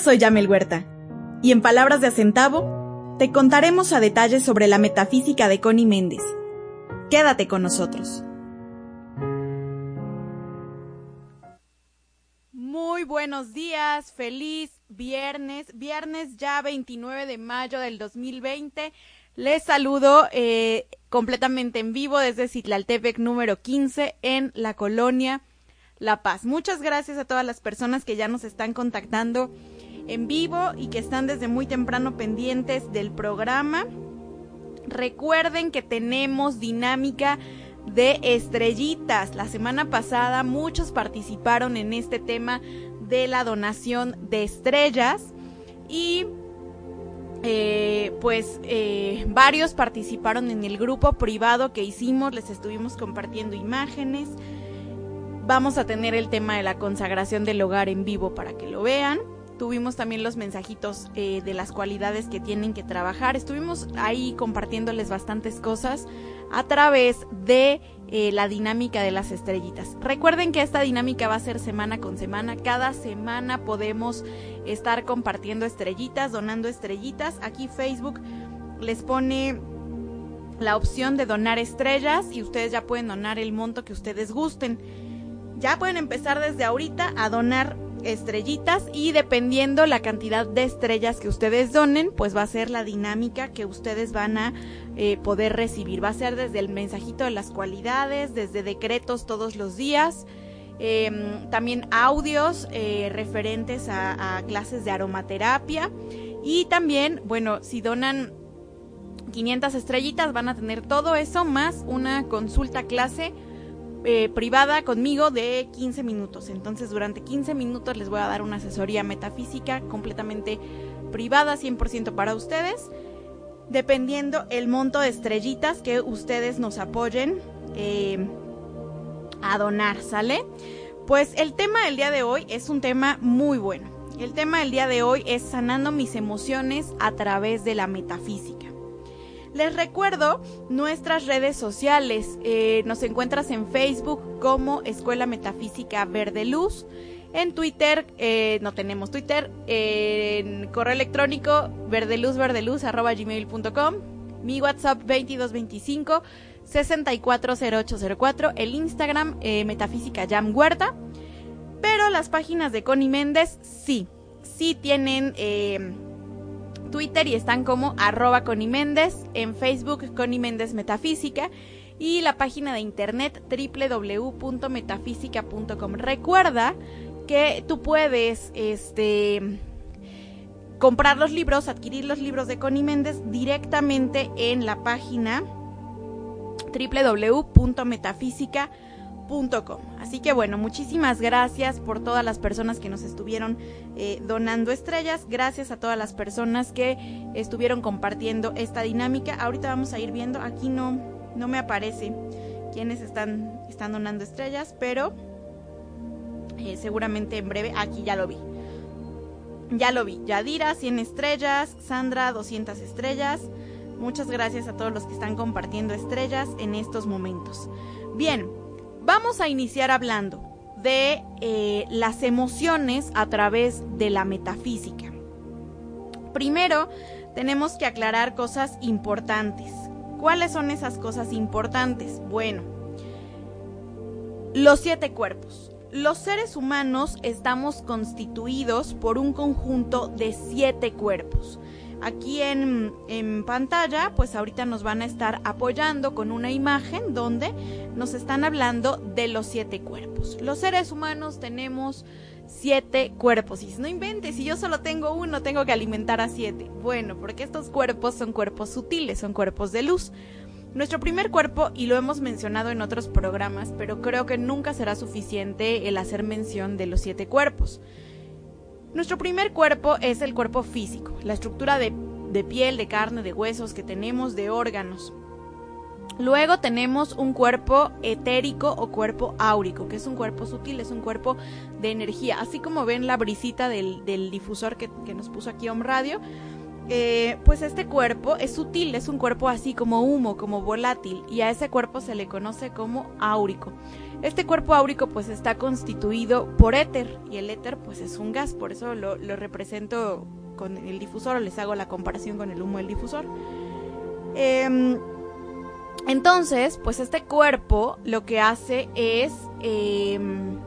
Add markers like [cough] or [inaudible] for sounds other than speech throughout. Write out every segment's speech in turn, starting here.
Soy Yamel Huerta. Y en palabras de Acentavo, te contaremos a detalle sobre la metafísica de Connie Méndez. Quédate con nosotros. Muy buenos días, feliz viernes, viernes ya 29 de mayo del 2020. Les saludo eh, completamente en vivo desde Citlaltepec número 15 en la colonia La Paz. Muchas gracias a todas las personas que ya nos están contactando en vivo y que están desde muy temprano pendientes del programa. Recuerden que tenemos dinámica de estrellitas. La semana pasada muchos participaron en este tema de la donación de estrellas y eh, pues eh, varios participaron en el grupo privado que hicimos, les estuvimos compartiendo imágenes. Vamos a tener el tema de la consagración del hogar en vivo para que lo vean. Tuvimos también los mensajitos eh, de las cualidades que tienen que trabajar. Estuvimos ahí compartiéndoles bastantes cosas a través de eh, la dinámica de las estrellitas. Recuerden que esta dinámica va a ser semana con semana. Cada semana podemos estar compartiendo estrellitas, donando estrellitas. Aquí Facebook les pone la opción de donar estrellas y ustedes ya pueden donar el monto que ustedes gusten. Ya pueden empezar desde ahorita a donar estrellitas y dependiendo la cantidad de estrellas que ustedes donen, pues va a ser la dinámica que ustedes van a eh, poder recibir. Va a ser desde el mensajito de las cualidades, desde decretos todos los días, em, también audios eh, referentes a, a clases de aromaterapia y también, bueno, si donan 500 estrellitas van a tener todo eso más una consulta clase eh, privada conmigo de 15 minutos. Entonces durante 15 minutos les voy a dar una asesoría metafísica completamente privada, 100% para ustedes, dependiendo el monto de estrellitas que ustedes nos apoyen eh, a donar, ¿sale? Pues el tema del día de hoy es un tema muy bueno. El tema del día de hoy es sanando mis emociones a través de la metafísica. Les recuerdo nuestras redes sociales. Eh, nos encuentras en Facebook como Escuela Metafísica Verde Luz. En Twitter, eh, no tenemos Twitter. en correo electrónico verdeluzverdeluz.gmail.com. Mi WhatsApp 2225 640804. El Instagram eh, Metafísica Jam Huerta. Pero las páginas de Connie Méndez sí. Sí tienen Twitter y están como arroba Connie Méndez, en Facebook Connie Méndez Metafísica y la página de internet www.metafísica.com. Recuerda que tú puedes este comprar los libros, adquirir los libros de Connie Méndez directamente en la página www.metafísica.com Así que bueno, muchísimas gracias por todas las personas que nos estuvieron eh, donando estrellas. Gracias a todas las personas que estuvieron compartiendo esta dinámica. Ahorita vamos a ir viendo, aquí no, no me aparece quiénes están, están donando estrellas, pero eh, seguramente en breve, aquí ya lo vi. Ya lo vi. Yadira, 100 estrellas. Sandra, 200 estrellas. Muchas gracias a todos los que están compartiendo estrellas en estos momentos. Bien, Vamos a iniciar hablando de eh, las emociones a través de la metafísica. Primero, tenemos que aclarar cosas importantes. ¿Cuáles son esas cosas importantes? Bueno, los siete cuerpos. Los seres humanos estamos constituidos por un conjunto de siete cuerpos. Aquí en, pantalla, pues ahorita nos van a estar apoyando con una imagen donde nos están hablando de los siete cuerpos. Los seres humanos tenemos siete cuerpos. Y no inventes, si yo solo tengo uno, tengo que alimentar a siete. Bueno, porque estos cuerpos son cuerpos sutiles, son cuerpos de luz. Nuestro primer cuerpo, y lo hemos mencionado en otros programas, pero creo que nunca será suficiente el hacer mención de los siete cuerpos. Nuestro primer cuerpo es el cuerpo físico, la estructura de, piel, de carne, de huesos que tenemos, de órganos. Luego tenemos un cuerpo etérico o cuerpo áurico, que es un cuerpo sutil, es un cuerpo de energía. Así como ven la brisita del, difusor que, nos puso aquí Home Radio, eh, pues este cuerpo es sutil, es un cuerpo así como humo, como volátil, y a ese cuerpo se le conoce como áurico. Este cuerpo áurico pues está constituido por éter y el éter pues es un gas, por eso lo, represento con el difusor o les hago la comparación con el humo del difusor. Em, entonces, pues este cuerpo lo que hace es em,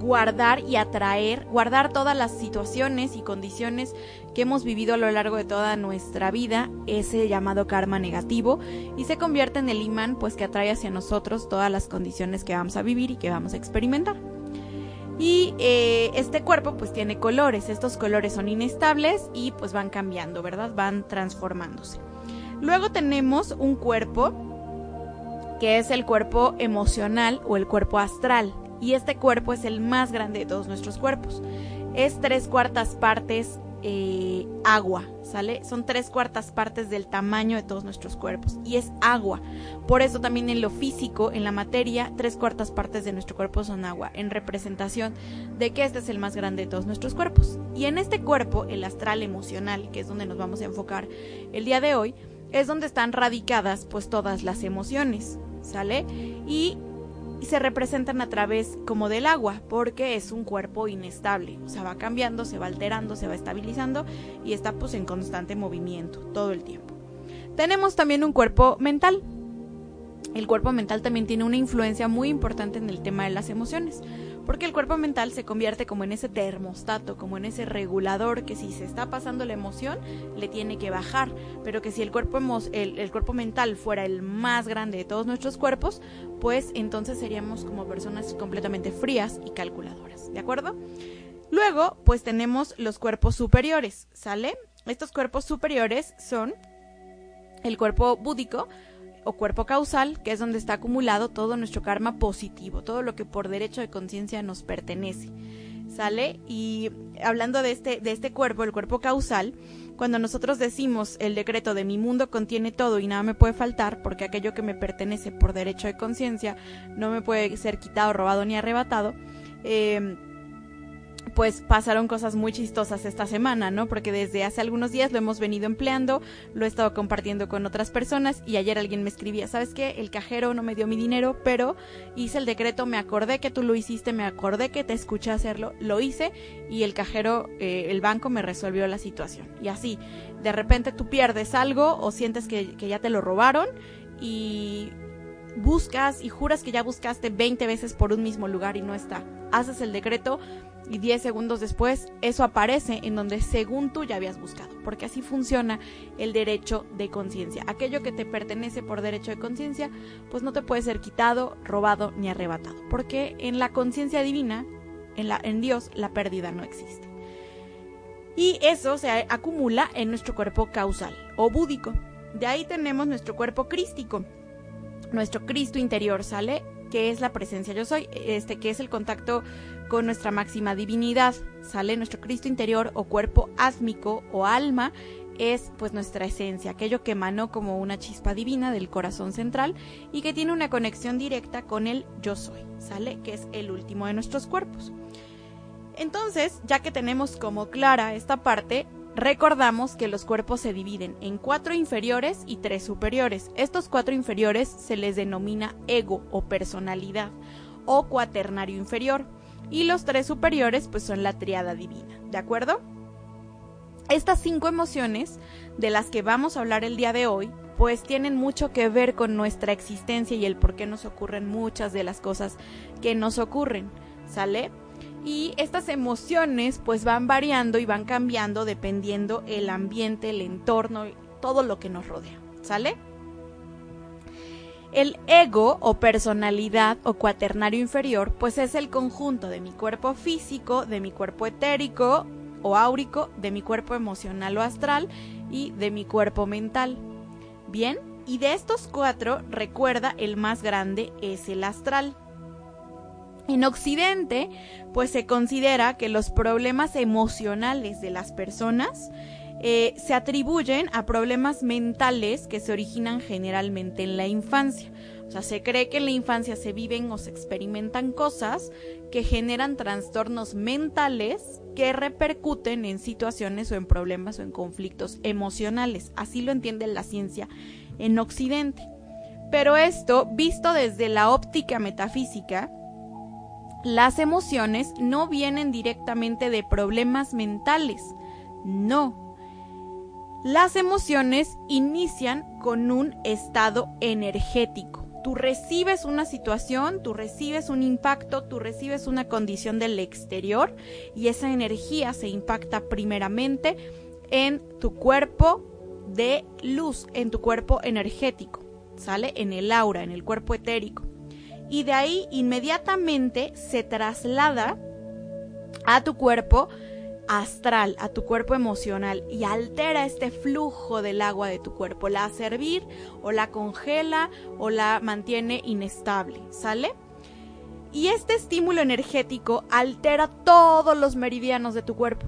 guardar y atraer, guardar todas las situaciones y condiciones que hemos vivido a lo largo de toda nuestra vida, ese llamado karma negativo, y se convierte en el imán pues que atrae hacia nosotros todas las condiciones que vamos a vivir y que vamos a experimentar. Y eh, este cuerpo pues tiene colores, estos colores son inestables y pues van cambiando, ¿verdad? Van transformándose. Luego tenemos un cuerpo que es el cuerpo emocional o el cuerpo astral. Y este cuerpo es el más grande de todos nuestros cuerpos. Es tres cuartas partes eh, agua, ¿sale? Son tres cuartas partes del tamaño de todos nuestros cuerpos. Y es agua. Por eso también en lo físico, en la materia, tres cuartas partes de nuestro cuerpo son agua, en representación de que este es el más grande de todos nuestros cuerpos. Y en este cuerpo, el astral emocional, que es donde nos vamos a enfocar el día de hoy, es donde están radicadas pues todas las emociones, ¿sale? Y se representan a través como del agua, porque es un cuerpo inestable, o sea, va cambiando, se va alterando, se va estabilizando y está pues en constante movimiento todo el tiempo. Tenemos también un cuerpo mental, el cuerpo mental también tiene una influencia muy importante en el tema de las emociones, porque el cuerpo mental se convierte como en ese termostato, como en ese regulador que si se está pasando la emoción le tiene que bajar, pero que si el cuerpo, el, el cuerpo mental fuera el más grande de todos nuestros cuerpos, pues entonces seríamos como personas completamente frías y calculadoras, ¿de acuerdo? Luego, pues tenemos los cuerpos superiores, ¿sale? Estos cuerpos superiores son el cuerpo búdico, o cuerpo causal, que es donde está acumulado todo nuestro karma positivo, todo lo que por derecho de conciencia nos pertenece. ¿Sale? Y hablando de este, de este cuerpo, el cuerpo causal, cuando nosotros decimos el decreto de mi mundo contiene todo y nada me puede faltar, porque aquello que me pertenece por derecho de conciencia no me puede ser quitado, robado ni arrebatado, eh, pues pasaron cosas muy chistosas esta semana, ¿no? Porque desde hace algunos días lo hemos venido empleando, lo he estado compartiendo con otras personas y ayer alguien me escribía, ¿sabes qué? El cajero no me dio mi dinero, pero hice el decreto, me acordé que tú lo hiciste, me acordé que te escuché hacerlo, lo hice y el cajero, eh, el banco me resolvió la situación. Y así, de repente tú pierdes algo o sientes que, que ya te lo robaron y buscas y juras que ya buscaste 20 veces por un mismo lugar y no está. Haces el decreto, y 10 segundos después eso aparece en donde según tú ya habías buscado, porque así funciona el derecho de conciencia. Aquello que te pertenece por derecho de conciencia, pues no te puede ser quitado, robado ni arrebatado, porque en la conciencia divina, en, la, en Dios, la pérdida no existe. Y eso se acumula en nuestro cuerpo causal o búdico. De ahí tenemos nuestro cuerpo crístico, nuestro Cristo interior, ¿sale? Que es la presencia yo soy, este que es el contacto con nuestra máxima divinidad. Sale nuestro Cristo interior o cuerpo ásmico o alma es pues nuestra esencia, aquello que emanó como una chispa divina del corazón central y que tiene una conexión directa con el yo soy, ¿sale? Que es el último de nuestros cuerpos. Entonces, ya que tenemos como clara esta parte, recordamos que los cuerpos se dividen en cuatro inferiores y tres superiores. Estos cuatro inferiores se les denomina ego o personalidad o cuaternario inferior y los tres superiores pues son la triada divina, ¿de acuerdo? Estas cinco emociones de las que vamos a hablar el día de hoy pues tienen mucho que ver con nuestra existencia y el por qué nos ocurren muchas de las cosas que nos ocurren, ¿sale? Y estas emociones pues van variando y van cambiando dependiendo el ambiente, el entorno, todo lo que nos rodea, ¿sale? El ego o personalidad o cuaternario inferior pues es el conjunto de mi cuerpo físico, de mi cuerpo etérico o áurico, de mi cuerpo emocional o astral y de mi cuerpo mental. Bien, y de estos cuatro, recuerda, el más grande es el astral. En Occidente, pues se considera que los problemas emocionales de las personas eh, se atribuyen a problemas mentales que se originan generalmente en la infancia. O sea, se cree que en la infancia se viven o se experimentan cosas que generan trastornos mentales que repercuten en situaciones o en problemas o en conflictos emocionales. Así lo entiende la ciencia en Occidente. Pero esto, visto desde la óptica metafísica, las emociones no vienen directamente de problemas mentales, no. Las emociones inician con un estado energético. Tú recibes una situación, tú recibes un impacto, tú recibes una condición del exterior y esa energía se impacta primeramente en tu cuerpo de luz, en tu cuerpo energético, ¿sale? En el aura, en el cuerpo etérico y de ahí inmediatamente se traslada a tu cuerpo astral, a tu cuerpo emocional y altera este flujo del agua de tu cuerpo, la hace hervir o la congela o la mantiene inestable, ¿sale? Y este estímulo energético altera todos los meridianos de tu cuerpo,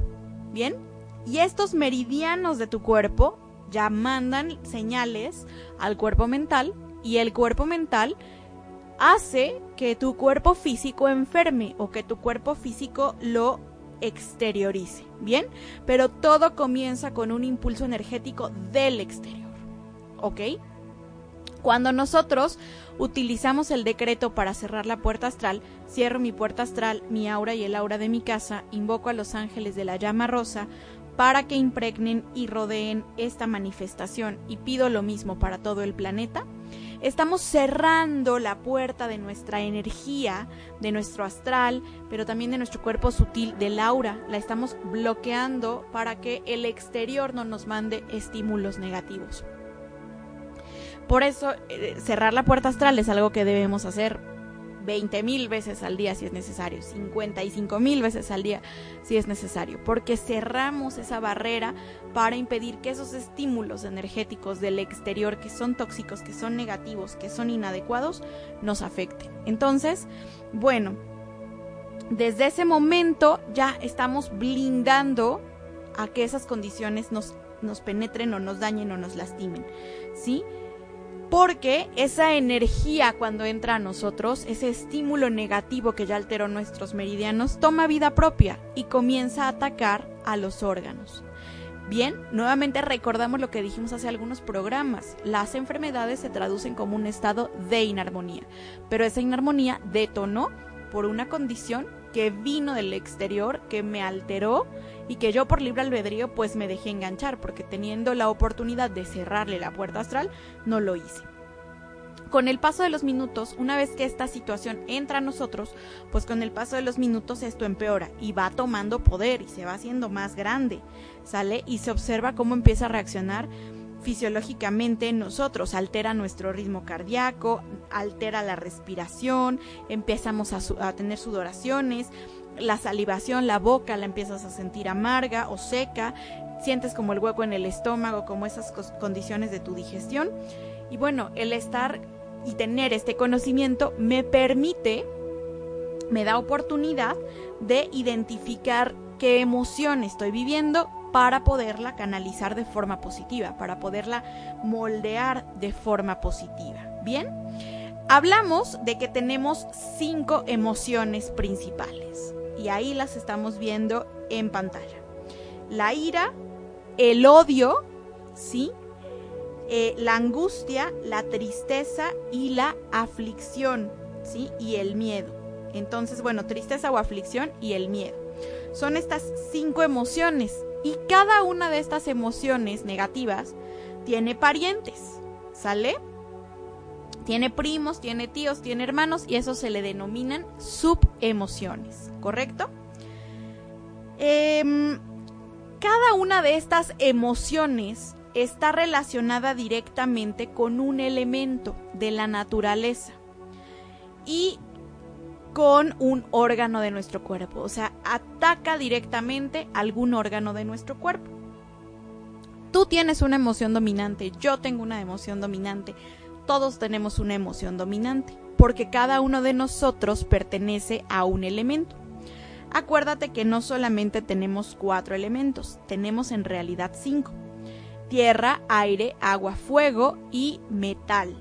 ¿bien? Y estos meridianos de tu cuerpo ya mandan señales al cuerpo mental y el cuerpo mental hace que tu cuerpo físico enferme o que tu cuerpo físico lo exteriorice, ¿bien? Pero todo comienza con un impulso energético del exterior, ¿ok? Cuando nosotros utilizamos el decreto para cerrar la puerta astral, cierro mi puerta astral, mi aura y el aura de mi casa, invoco a los ángeles de la llama rosa para que impregnen y rodeen esta manifestación y pido lo mismo para todo el planeta, estamos cerrando la puerta de nuestra energía, de nuestro astral, pero también de nuestro cuerpo sutil, del aura. La estamos bloqueando para que el exterior no nos mande estímulos negativos. Por eso, eh, cerrar la puerta astral es algo que debemos hacer 20 mil veces al día si es necesario, 55 mil veces al día si es necesario, porque cerramos esa barrera para impedir que esos estímulos energéticos del exterior que son tóxicos, que son negativos, que son inadecuados, nos afecten. Entonces, bueno, desde ese momento ya estamos blindando a que esas condiciones nos, nos penetren o nos dañen o nos lastimen, ¿sí? Porque esa energía cuando entra a nosotros, ese estímulo negativo que ya alteró nuestros meridianos, toma vida propia y comienza a atacar a los órganos. Bien, nuevamente recordamos lo que dijimos hace algunos programas. Las enfermedades se traducen como un estado de inarmonía, pero esa inarmonía detonó por una condición que vino del exterior, que me alteró y que yo por libre albedrío pues me dejé enganchar porque teniendo la oportunidad de cerrarle la puerta astral no lo hice. Con el paso de los minutos, una vez que esta situación entra a nosotros, pues con el paso de los minutos esto empeora y va tomando poder y se va haciendo más grande, ¿sale? Y se observa cómo empieza a reaccionar fisiológicamente en nosotros, altera nuestro ritmo cardíaco, altera la respiración, empezamos a, a tener sudoraciones, la salivación, la boca la empiezas a sentir amarga o seca, sientes como el hueco en el estómago, como esas condiciones de tu digestión. Y bueno, el estar y tener este conocimiento me permite, me da oportunidad de identificar qué emoción estoy viviendo para poderla canalizar de forma positiva, para poderla moldear de forma positiva. Bien, hablamos de que tenemos cinco emociones principales y ahí las estamos viendo en pantalla. La ira, el odio, ¿sí? Eh, la angustia, la tristeza y la aflicción, ¿sí? Y el miedo. Entonces, bueno, tristeza o aflicción y el miedo. Son estas cinco emociones y cada una de estas emociones negativas tiene parientes, ¿sale? Tiene primos, tiene tíos, tiene hermanos y eso se le denominan subemociones, ¿correcto? Em, cada una de estas emociones está relacionada directamente con un elemento de la naturaleza y con un órgano de nuestro cuerpo, o sea, ataca directamente algún órgano de nuestro cuerpo. Tú tienes una emoción dominante, yo tengo una emoción dominante, todos tenemos una emoción dominante, porque cada uno de nosotros pertenece a un elemento. Acuérdate que no solamente tenemos cuatro elementos, tenemos en realidad cinco. Tierra, aire, agua, fuego y metal,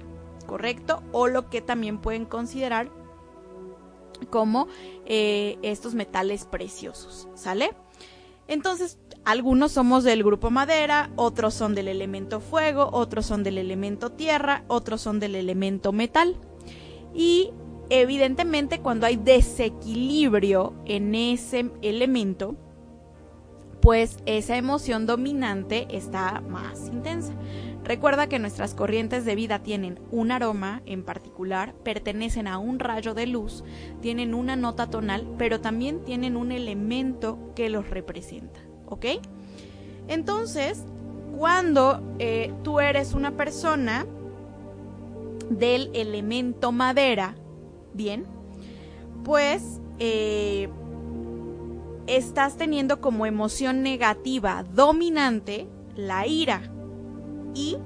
¿correcto? O lo que también pueden considerar como eh, estos metales preciosos, ¿sale? Entonces, algunos somos del grupo madera, otros son del elemento fuego, otros son del elemento tierra, otros son del elemento metal. Y evidentemente cuando hay desequilibrio en ese elemento, pues esa emoción dominante está más intensa. Recuerda que nuestras corrientes de vida tienen un aroma en particular, pertenecen a un rayo de luz, tienen una nota tonal, pero también tienen un elemento que los representa. ¿ok? Entonces, cuando eh, tú eres una persona del elemento madera, bien, pues eh, estás teniendo como emoción negativa dominante la ira y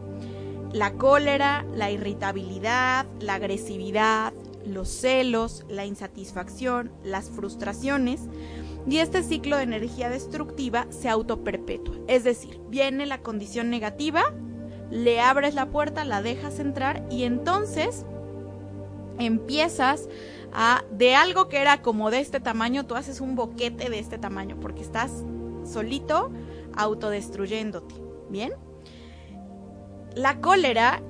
la cólera, la irritabilidad, la agresividad, los celos, la insatisfacción, las frustraciones, y este ciclo de energía destructiva se autoperpetúa. Es decir, viene la condición negativa, le abres la puerta, la dejas entrar y entonces empiezas a, de algo que era como de este tamaño, tú haces un boquete de este tamaño porque estás solito autodestruyéndote. ¿Bien? La cólera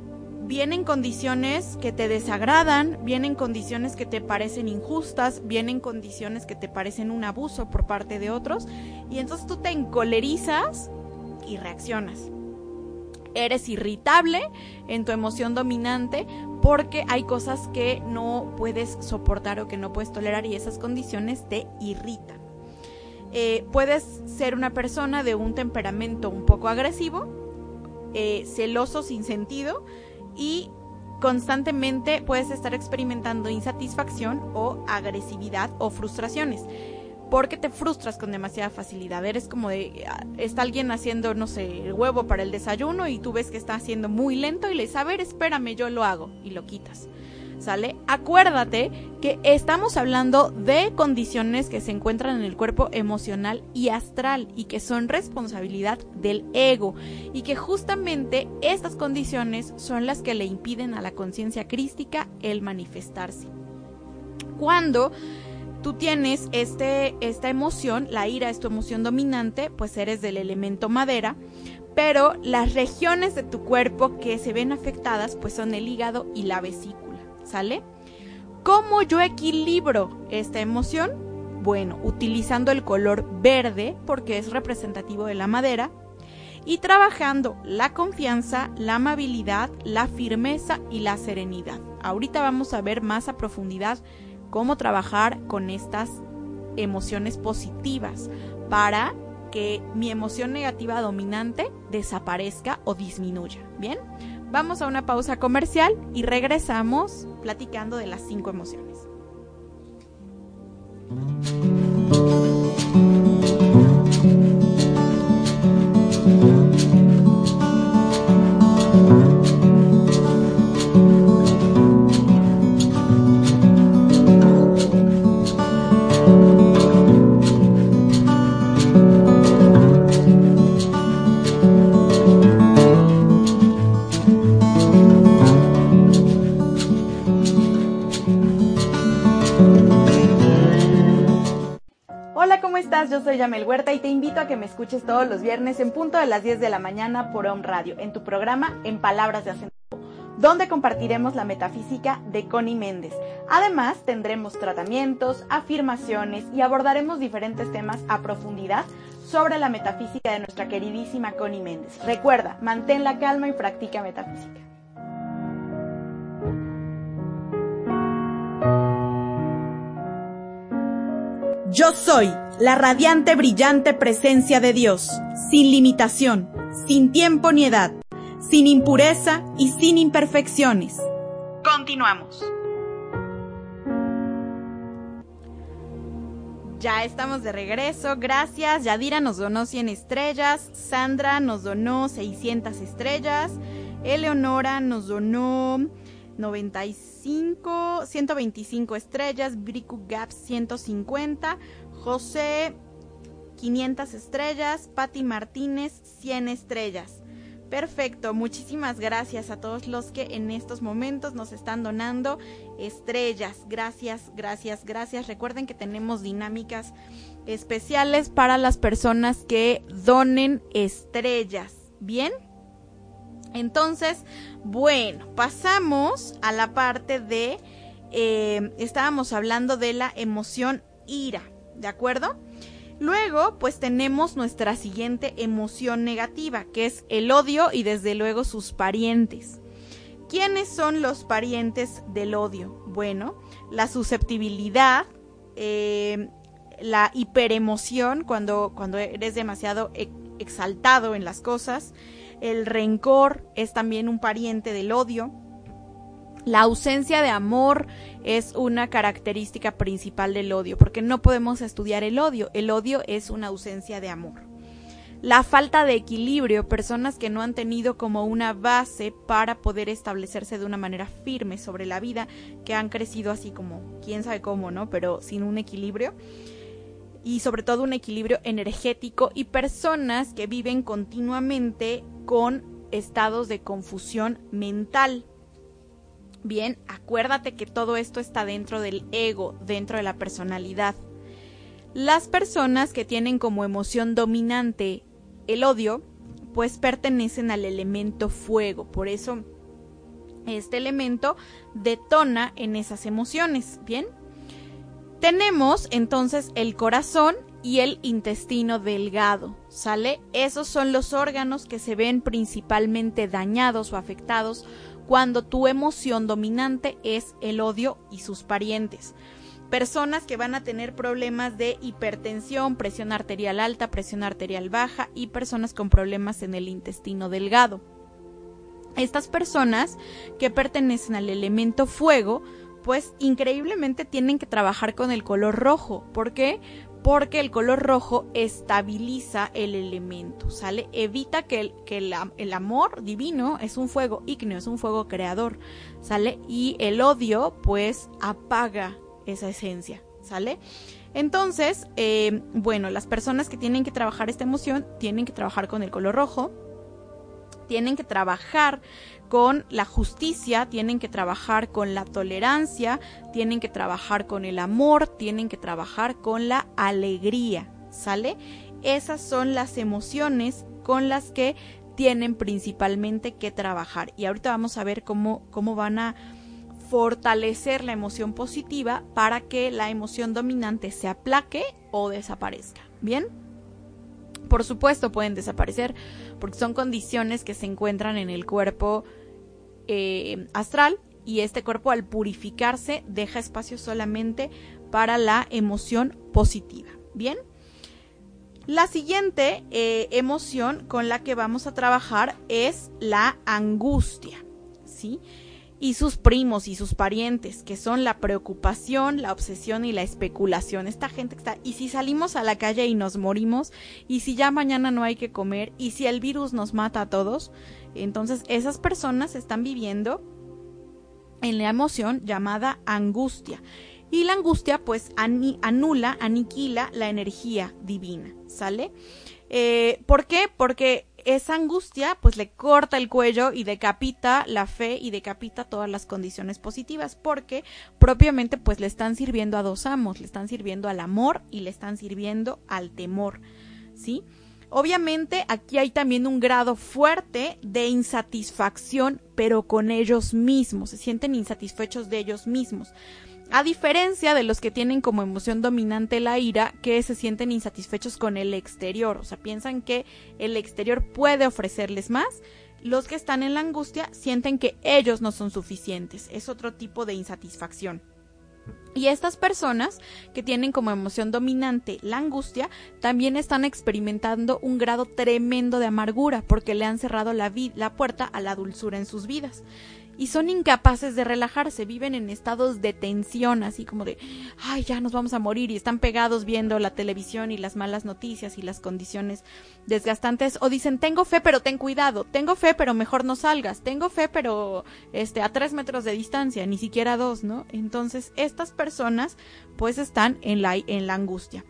vienen condiciones que te desagradan, vienen condiciones que te parecen injustas, vienen condiciones que te parecen un abuso por parte de otros y entonces tú te encolerizas y reaccionas. Eres irritable en tu emoción dominante porque hay cosas que no puedes soportar o que no puedes tolerar y esas condiciones te irritan. Eh, puedes ser una persona de un temperamento un poco agresivo, eh, celoso sin sentido, y constantemente puedes estar experimentando insatisfacción o agresividad o frustraciones. Porque te frustras con demasiada facilidad. Eres como de. Ah, está alguien haciendo, no sé, el huevo para el desayuno y tú ves que está haciendo muy lento y le dices, a ver, espérame, yo lo hago. Y lo quitas. ¿Sale? Acuérdate que estamos hablando de condiciones que se encuentran en el cuerpo emocional y astral y que son responsabilidad del ego y que justamente estas condiciones son las que le impiden a la conciencia crística el manifestarse. Cuando tú tienes este, esta emoción, la ira es tu emoción dominante, pues eres del elemento madera, pero las regiones de tu cuerpo que se ven afectadas pues son el hígado y la vesícula. ¿Sale? ¿Cómo yo equilibro esta emoción? Bueno, utilizando el color verde porque es representativo de la madera y trabajando la confianza, la amabilidad, la firmeza y la serenidad. Ahorita vamos a ver más a profundidad cómo trabajar con estas emociones positivas para que mi emoción negativa dominante desaparezca o disminuya. Bien, Vamos a una pausa comercial y regresamos platicando de las cinco emociones. Yo soy Yamel Huerta y te invito a que me escuches todos los viernes en punto de las 10 de la mañana por Home Radio, en tu programa En Palabras de Acento, donde compartiremos la metafísica de Connie Méndez. Además, tendremos tratamientos, afirmaciones y abordaremos diferentes temas a profundidad sobre la metafísica de nuestra queridísima Connie Méndez. Recuerda, mantén la calma y practica metafísica. Yo soy la radiante, brillante presencia de Dios, sin limitación, sin tiempo ni edad, sin impureza y sin imperfecciones. Continuamos. Ya estamos de regreso, gracias. Yadira nos donó 100 estrellas, Sandra nos donó 600 estrellas, Eleonora nos donó 95, 125 estrellas, Briku Gaps 150, José 500 estrellas, Patti Martínez 100 estrellas. Perfecto, muchísimas gracias a todos los que en estos momentos nos están donando estrellas. Gracias, gracias, gracias. Recuerden que tenemos dinámicas especiales para las personas que donen estrellas. ¿Bien? Entonces, bueno, pasamos a la parte de, eh, estábamos hablando de la emoción ira, ¿de acuerdo? Luego, pues tenemos nuestra siguiente emoción negativa, que es el odio y desde luego sus parientes. ¿Quiénes son los parientes del odio? Bueno, la susceptibilidad, eh, la hiperemoción, cuando, cuando eres demasiado e, exaltado en las cosas, el rencor es también un pariente del odio, la ausencia de amor es una característica principal del odio, porque no podemos estudiar el odio. El odio es una ausencia de amor. La falta de equilibrio, personas que no han tenido como una base para poder establecerse de una manera firme sobre la vida, que han crecido así como, quién sabe cómo, ¿no? Pero sin un equilibrio. Y sobre todo un equilibrio energético y personas que viven continuamente con estados de confusión mental Bien, acuérdate que todo esto está dentro del ego, dentro de la personalidad. Las personas que tienen como emoción dominante el odio, pues pertenecen al elemento fuego. Por eso este elemento detona en esas emociones. Bien. Tenemos entonces el corazón y el intestino delgado, ¿sale? Esos son los órganos que se ven principalmente dañados o afectados cuando tu emoción dominante es el odio y sus parientes. Personas que van a tener problemas de hipertensión, presión arterial alta, presión arterial baja y personas con problemas en el intestino delgado. Estas personas que pertenecen al elemento fuego, pues increíblemente tienen que trabajar con el color rojo. ¿Por qué? Porque el color rojo estabiliza el elemento, ¿sale? Evita que, el, que el, amor divino es un fuego ígneo, es un fuego creador, ¿sale? Y el odio, pues, apaga esa esencia, ¿sale? Entonces, eh, bueno, las personas que tienen que trabajar esta emoción tienen que trabajar con el color rojo, tienen que trabajar con la justicia, tienen que trabajar con la tolerancia, tienen que trabajar con el amor, tienen que trabajar con la alegría, ¿sale? Esas son las emociones con las que tienen principalmente que trabajar. Y ahorita vamos a ver cómo, cómo van a fortalecer la emoción positiva para que la emoción dominante se aplaque o desaparezca. ¿Bien? Por supuesto pueden desaparecer porque son condiciones que se encuentran en el cuerpo eh, astral y este cuerpo al purificarse deja espacio solamente para la emoción positiva. Bien. La siguiente eh, emoción con la que vamos a trabajar es la angustia, ¿sí? Y sus primos y sus parientes, que son la preocupación, la obsesión y la especulación. Esta gente está, y si salimos a la calle y nos morimos, y si ya mañana no hay que comer, y si el virus nos mata a todos, entonces esas personas están viviendo en la emoción llamada angustia. Y la angustia pues anula, aniquila la energía divina, ¿sale? Eh, ¿Por qué? Porque esa angustia pues le corta el cuello y decapita la fe y decapita todas las condiciones positivas porque propiamente pues le están sirviendo a dos amos, le están sirviendo al amor y le están sirviendo al temor, ¿sí? Obviamente aquí hay también un grado fuerte de insatisfacción, pero con ellos mismos, se sienten insatisfechos de ellos mismos. A diferencia de los que tienen como emoción dominante la ira, que se sienten insatisfechos con el exterior, o sea, piensan que el exterior puede ofrecerles más, los que están en la angustia sienten que ellos no son suficientes, es otro tipo de insatisfacción. Y estas personas que tienen como emoción dominante la angustia también están experimentando un grado tremendo de amargura porque le han cerrado la, la puerta a la dulzura en sus vidas y son incapaces de relajarse, viven en estados de tensión, así como de, ay, ya nos vamos a morir y están pegados viendo la televisión y las malas noticias y las condiciones desgastantes o dicen, tengo fe pero ten cuidado, tengo fe pero mejor no salgas, tengo fe pero este, a tres metros de distancia, ni siquiera dos, ¿no? Entonces estas personas pues están en la, en la angustia.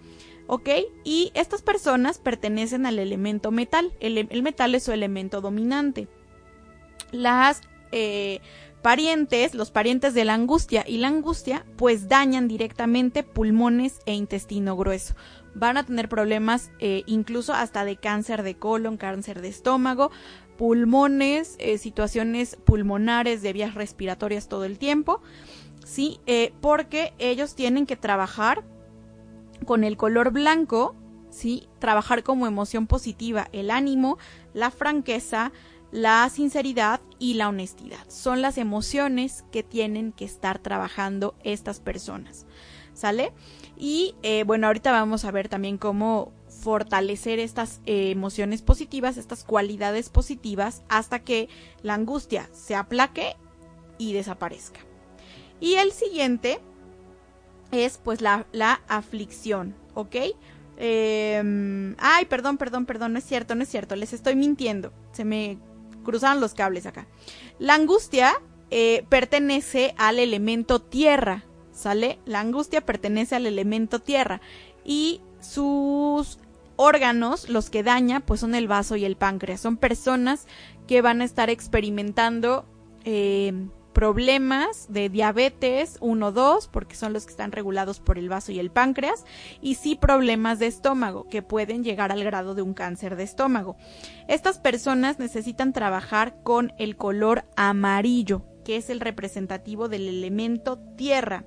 ¿Ok? Y estas personas pertenecen al elemento metal. El, metal es su elemento dominante. Las eh, parientes, los parientes de la angustia y la angustia, pues dañan directamente pulmones e intestino grueso. Van a tener problemas eh, incluso hasta de cáncer de colon, cáncer de estómago, pulmones, eh, situaciones pulmonares de vías respiratorias todo el tiempo, ¿sí? Porque ellos tienen que trabajar con el color blanco, ¿sí? Trabajar como emoción positiva, el ánimo, la franqueza, la sinceridad y la honestidad. Son las emociones que tienen que estar trabajando estas personas. ¿Sale? Y eh, bueno, ahorita vamos a ver también cómo fortalecer estas eh, emociones positivas, estas cualidades positivas, hasta que la angustia se aplaque y desaparezca. Y el siguiente es pues la, la aflicción, ¿ok? Em, ay, perdón, perdón, perdón, no es cierto, no es cierto, les estoy mintiendo, se me cruzaron los cables acá. La angustia eh, pertenece al elemento tierra, ¿sale? La angustia pertenece al elemento tierra y sus órganos, los que daña, pues son el vaso y el páncreas. Son personas que van a estar experimentando eh, problemas de diabetes 1, 2, porque son los que están regulados por el vaso y el páncreas, y sí problemas de estómago, que pueden llegar al grado de un cáncer de estómago. Estas personas necesitan trabajar con el color amarillo, que es el representativo del elemento tierra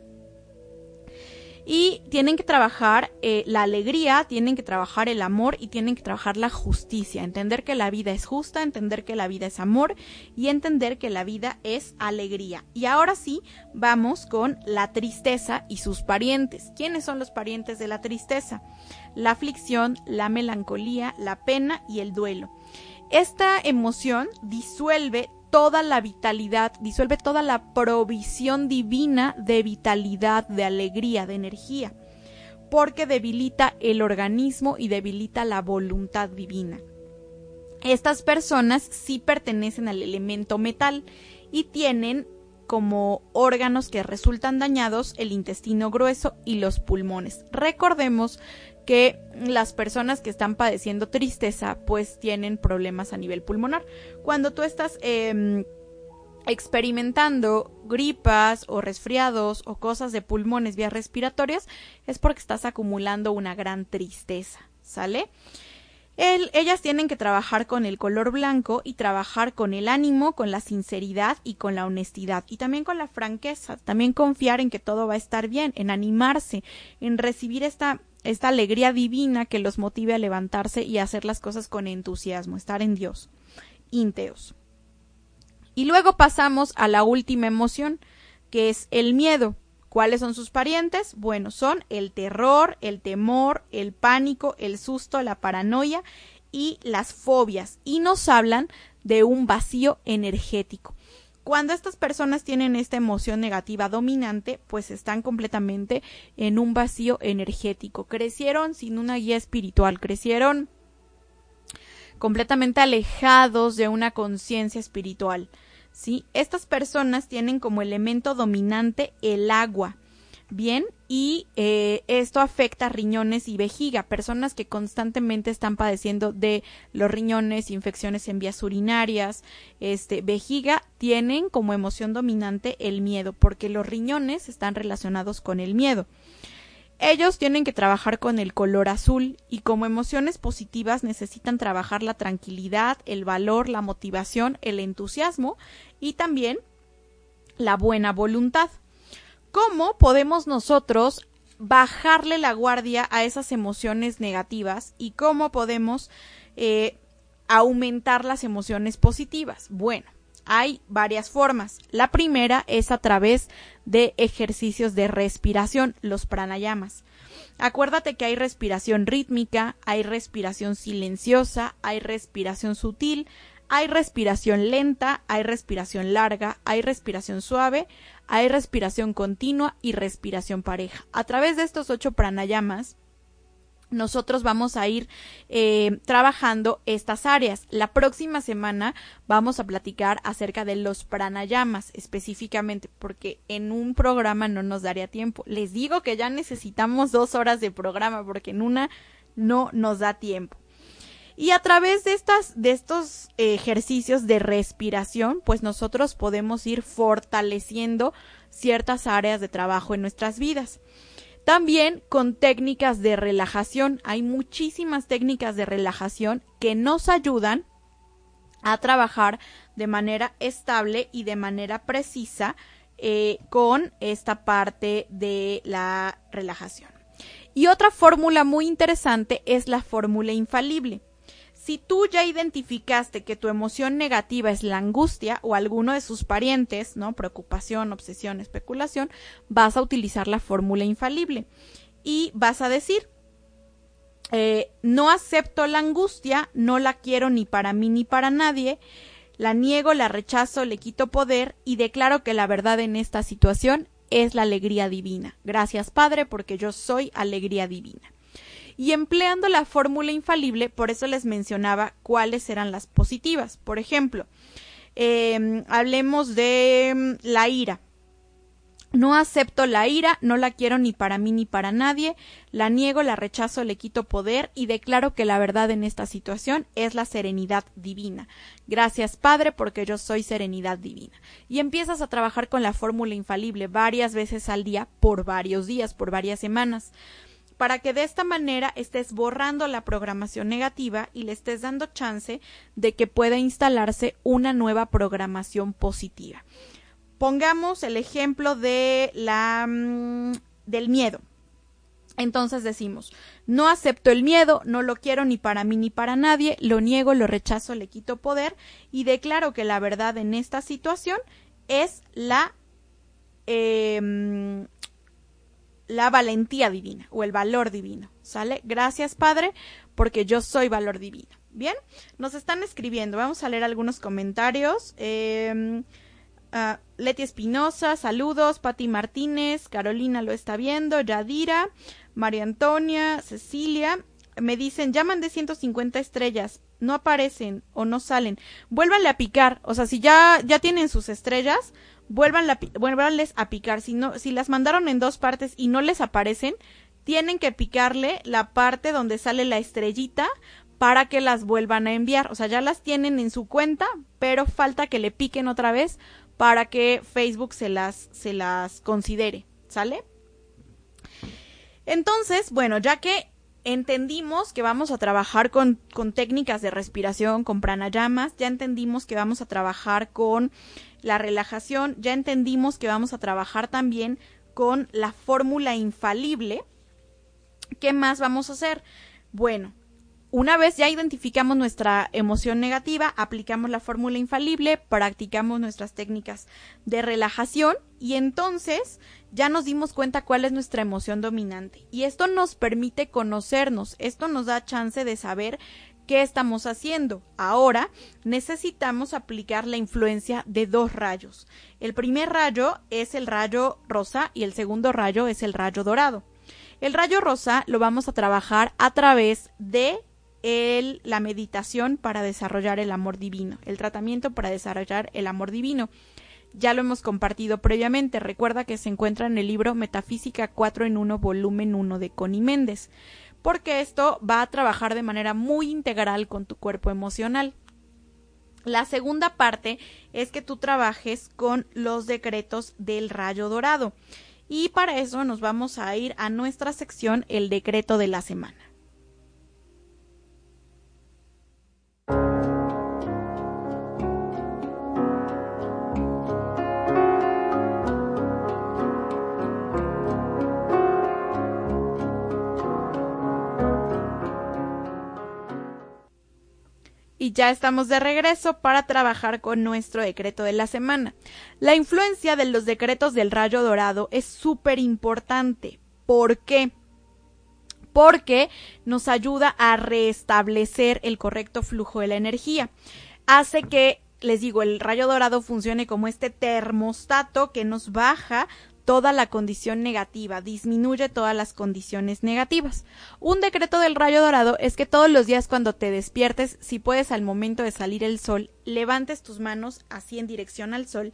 y tienen que trabajar eh, la alegría, tienen que trabajar el amor y tienen que trabajar la justicia, entender que la vida es justa, entender que la vida es amor y entender que la vida es alegría. Y ahora sí, vamos con la tristeza y sus parientes. ¿Quiénes son los parientes de la tristeza? La aflicción, la melancolía, la pena y el duelo. Esta emoción disuelve toda la vitalidad, disuelve toda la provisión divina de vitalidad, de alegría, de energía, porque debilita el organismo y debilita la voluntad divina. Estas personas sí pertenecen al elemento metal y tienen como órganos que resultan dañados el intestino grueso y los pulmones. Recordemos que las personas que están padeciendo tristeza pues tienen problemas a nivel pulmonar. Cuando tú estás em, experimentando gripas o resfriados o cosas de pulmones, vías respiratorias, es porque estás acumulando una gran tristeza, ¿sale? ellas tienen que trabajar con el color blanco y trabajar con el ánimo, con la sinceridad y con la honestidad y también con la franqueza, también confiar en que todo va a estar bien, en animarse, en recibir esta esta alegría divina que los motive a levantarse y a hacer las cosas con entusiasmo, estar en Dios, ínteos. Y luego pasamos a la última emoción, que es el miedo. ¿Cuáles son sus parientes? Bueno, son el terror, el temor, el pánico, el susto, la paranoia y las fobias. Y nos hablan de un vacío energético. Cuando estas personas tienen esta emoción negativa dominante, pues están completamente en un vacío energético. Crecieron sin una guía espiritual, crecieron completamente alejados de una conciencia espiritual. ¿sí? Estas personas tienen como elemento dominante el agua bien y eh, esto afecta riñones y vejiga. Personas que constantemente están padeciendo de los riñones, infecciones en vías urinarias, este, vejiga, tienen como emoción dominante el miedo, porque los riñones están relacionados con el miedo. Ellos tienen que trabajar con el color azul y como emociones positivas necesitan trabajar la tranquilidad, el valor, la motivación, el entusiasmo y también la buena voluntad. ¿Cómo podemos nosotros bajarle la guardia a esas emociones negativas y cómo podemos eh, aumentar las emociones positivas? Bueno, hay varias formas. La primera es a través de ejercicios de respiración, los pranayamas. Acuérdate que hay respiración rítmica, hay respiración silenciosa, hay respiración sutil, hay respiración lenta, hay respiración larga, hay respiración suave, hay respiración continua y respiración pareja. A través de estos ocho pranayamas, nosotros vamos a ir eh, trabajando estas áreas. La próxima semana vamos a platicar acerca de los pranayamas específicamente, porque en un programa no nos daría tiempo. Les digo que ya necesitamos dos horas de programa, porque en una no nos da tiempo. Y a través de, estas, de estos ejercicios de respiración, pues nosotros podemos ir fortaleciendo ciertas áreas de trabajo en nuestras vidas. También con técnicas de relajación. Hay muchísimas técnicas de relajación que nos ayudan a trabajar de manera estable y de manera precisa eh, con esta parte de la relajación. Y otra fórmula muy interesante es la fórmula infalible. Si tú ya identificaste que tu emoción negativa es la angustia o alguno de sus parientes, ¿no? Preocupación, obsesión, especulación, vas a utilizar la fórmula infalible y vas a decir, eh, no acepto la angustia, no la quiero ni para mí ni para nadie, la niego, la rechazo, le quito poder y declaro que la verdad en esta situación es la alegría divina. Gracias Padre porque yo soy alegría divina y empleando la fórmula infalible, por eso les mencionaba cuáles eran las positivas. Por ejemplo, em, hablemos de em, la ira. No acepto la ira, no la quiero ni para mí ni para nadie, la niego, la rechazo, le quito poder y declaro que la verdad en esta situación es la serenidad divina. Gracias Padre porque yo soy serenidad divina. Y empiezas a trabajar con la fórmula infalible varias veces al día por varios días, por varias semanas para que de esta manera estés borrando la programación negativa y le estés dando chance de que pueda instalarse una nueva programación positiva. Pongamos el ejemplo de la mm, del miedo. Entonces decimos, no acepto el miedo, no lo quiero ni para mí ni para nadie, lo niego, lo rechazo, le quito poder y declaro que la verdad en esta situación es la eh, la valentía divina o el valor divino. ¿Sale? Gracias, Padre, porque yo soy valor divino. Bien, nos están escribiendo. Vamos a leer algunos comentarios. Eh, Leti Espinosa, saludos. Pati Martínez, Carolina lo está viendo. Yadira, María Antonia, Cecilia. Me dicen, llaman de 150 estrellas. No aparecen o no salen. Vuélvanle a picar. O sea, si ya, ya tienen sus estrellas, vuelvan vuélvanles a picar. Si, no, si las mandaron en dos partes y no les aparecen, tienen que picarle la parte donde sale la estrellita para que las vuelvan a enviar. O sea, ya las tienen en su cuenta, pero falta que le piquen otra vez para que Facebook se las, se las considere. ¿Sale? Entonces, bueno, ya que entendimos que vamos a trabajar con, con técnicas de respiración, con pranayamas, ya entendimos que vamos a trabajar con la relajación, ya entendimos que vamos a trabajar también con la fórmula infalible. ¿Qué más vamos a hacer? Bueno, una vez ya identificamos nuestra emoción negativa, aplicamos la fórmula infalible, practicamos nuestras técnicas de relajación y entonces ya nos dimos cuenta cuál es nuestra emoción dominante. Y esto nos permite conocernos, esto nos da chance de saber ¿Qué estamos haciendo? Ahora necesitamos aplicar la influencia de dos rayos. El primer rayo es el rayo rosa y el segundo rayo es el rayo dorado. El rayo rosa lo vamos a trabajar a través de la meditación para desarrollar el amor divino, el tratamiento para desarrollar el amor divino. Ya lo hemos compartido previamente. Recuerda que se encuentra en el libro Metafísica 4 en 1, volumen 1 de Connie Méndez porque esto va a trabajar de manera muy integral con tu cuerpo emocional. La segunda parte es que tú trabajes con los decretos del rayo dorado. Y para eso nos vamos a ir a nuestra sección El decreto de la semana. Y ya estamos de regreso para trabajar con nuestro decreto de la semana. La influencia de los decretos del rayo dorado es súper importante. ¿Por qué? Porque nos ayuda a restablecer el correcto flujo de la energía. Hace que, les digo, el rayo dorado funcione como este termostato que nos baja toda la condición negativa, disminuye todas las condiciones negativas. Un decreto del rayo dorado es que todos los días cuando te despiertes, si puedes al momento de salir el sol, levantes tus manos así en dirección al sol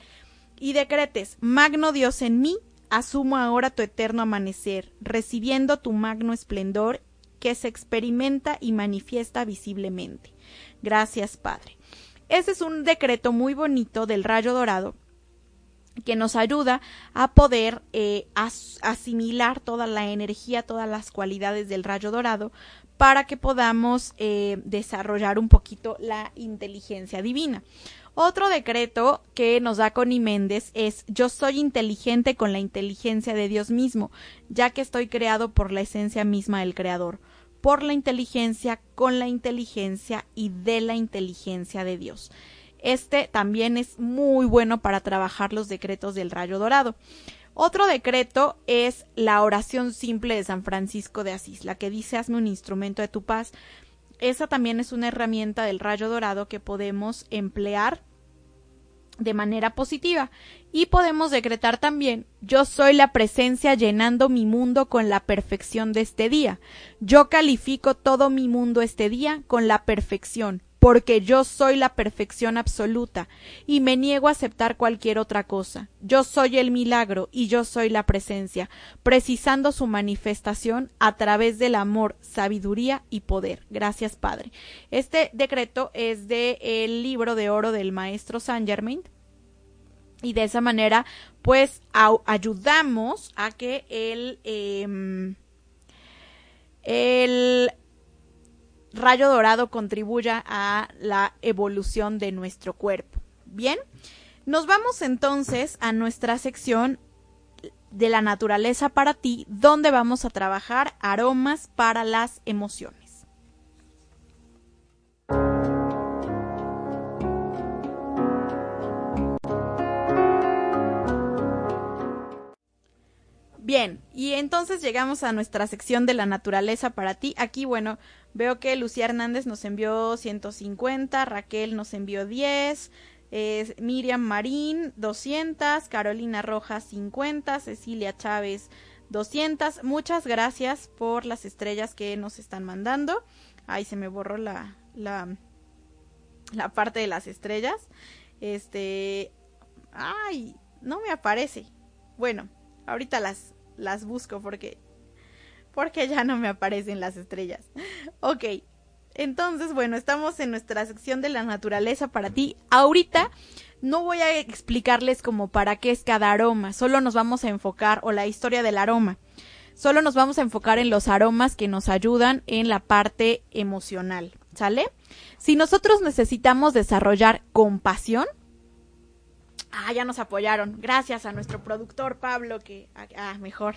y decretes, Magno Dios en mí, asumo ahora tu eterno amanecer, recibiendo tu magno esplendor que se experimenta y manifiesta visiblemente. Gracias, Padre. Ese es un decreto muy bonito del rayo dorado que nos ayuda a poder eh, asimilar toda la energía, todas las cualidades del rayo dorado para que podamos eh, desarrollar un poquito la inteligencia divina. Otro decreto que nos da Connie Méndez es yo soy inteligente con la inteligencia de Dios mismo, ya que estoy creado por la esencia misma del Creador, por la inteligencia, con la inteligencia y de la inteligencia de Dios. Este también es muy bueno para trabajar los decretos del rayo dorado. Otro decreto es la oración simple de San Francisco de Asís, la que dice hazme un instrumento de tu paz. Esa también es una herramienta del rayo dorado que podemos emplear de manera positiva y podemos decretar también yo soy la presencia llenando mi mundo con la perfección de este día. Yo califico todo mi mundo este día con la perfección porque yo soy la perfección absoluta y me niego a aceptar cualquier otra cosa. Yo soy el milagro y yo soy la presencia, precisando su manifestación a través del amor, sabiduría y poder. Gracias, Padre. Este decreto es de el libro de oro del maestro Saint Germain. Y de esa manera, pues, ayudamos a que el, eh, el rayo dorado contribuya a la evolución de nuestro cuerpo. Bien, nos vamos entonces a nuestra sección de la naturaleza para ti, donde vamos a trabajar aromas para las emociones. Bien, y entonces llegamos a nuestra sección de la naturaleza para ti. Aquí, bueno, veo que Lucía Hernández nos envió 150, Raquel nos envió 10, Miriam Marín 200, Carolina Rojas 50, Cecilia Chávez 200. Muchas gracias por las estrellas que nos están mandando. Ay, se me borró la, la, la parte de las estrellas. Este, ay, no me aparece. Bueno, ahorita las, las busco porque porque ya no me aparecen las estrellas. [laughs] Ok, entonces, bueno, estamos en nuestra sección de la naturaleza para ti. Ahorita no voy a explicarles como para qué es cada aroma, solo nos vamos a enfocar, o la historia del aroma, solo nos vamos a enfocar en los aromas que nos ayudan en la parte emocional, ¿sale? Si nosotros necesitamos desarrollar compasión, Ah, ya nos apoyaron. Gracias a nuestro productor Pablo, que ah, mejor.